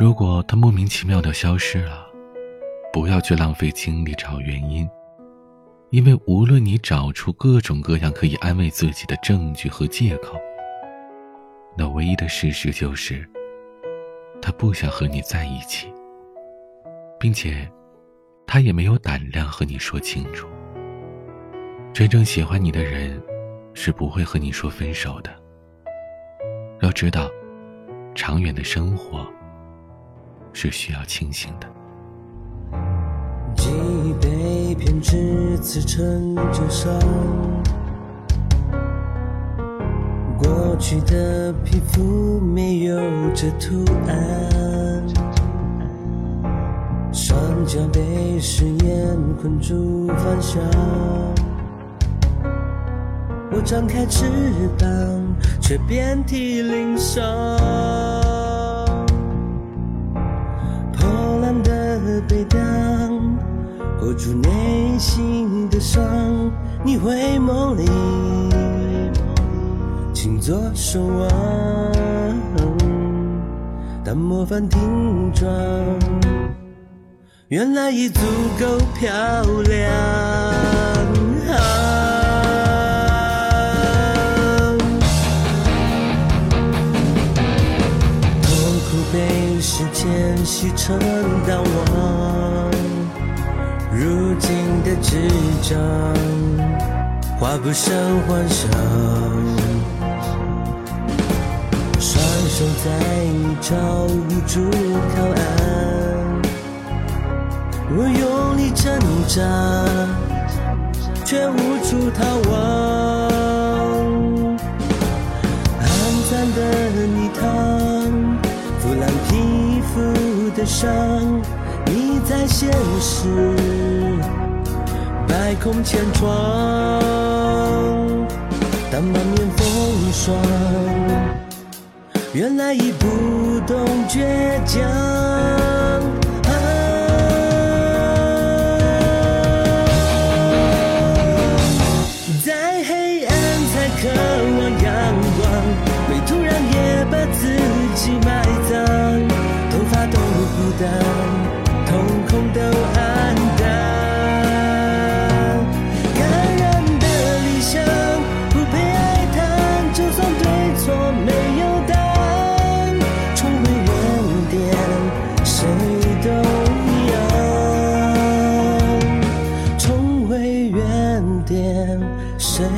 如果他莫名其妙的消失了，不要去浪费精力找原因，因为无论你找出各种各样可以安慰自己的证据和借口，那唯一的事实就是，他不想和你在一起，并且，他也没有胆量和你说清楚。真正喜欢你的人，是不会和你说分手的。要知道，长远的生活是需要清醒的。几杯偏执刺成旧伤，过去的皮肤没有这图案，双脚被誓言困住方向。我张开翅膀，却遍体鳞伤。握住内心的伤。你会梦里，请做守望。当模范听装，原来已足够漂亮。痛苦被时间洗成淡忘，如今的执掌，画不上幻想。双手在你找无助靠岸，我用力挣扎，却无处逃亡。暗淡的泥塘，腐烂皮肤。的伤，你在现实百孔千疮。当满面风霜，原来已不懂倔强。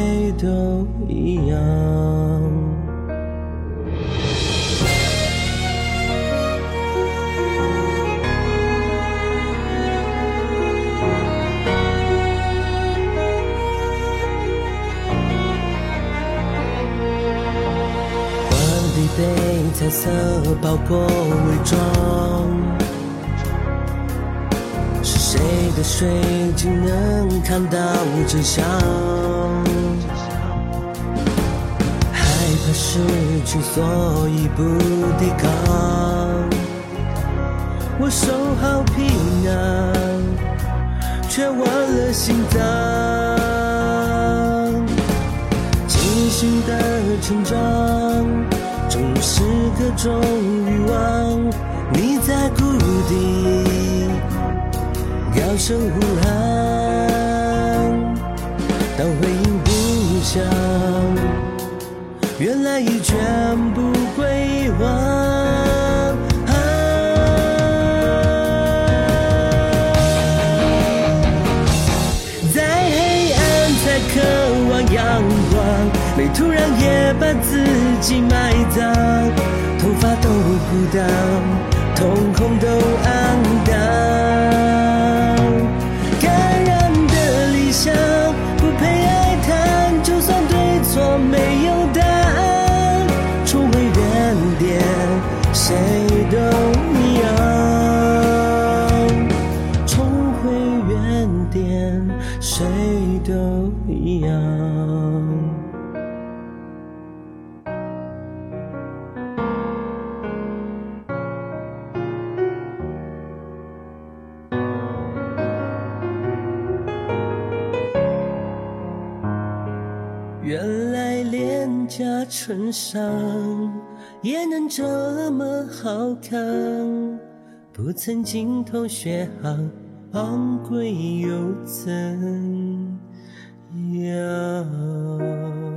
谁都一样。被彩色包裹伪装，是谁的水晶能看到真相？害怕失去，所以不抵抗。我收好皮囊，却忘了心脏。精心的成长。总是各种欲望，你在谷底高声呼喊，当回应不响，原来已全部归还。在黑暗才渴望阳光。没突然也把自己埋葬，头发都枯掉，瞳孔都暗淡。谁都一样。重回原点，谁都一样。原来脸颊纱衬衫也能这么好看，不曾精通学行，昂贵又怎样？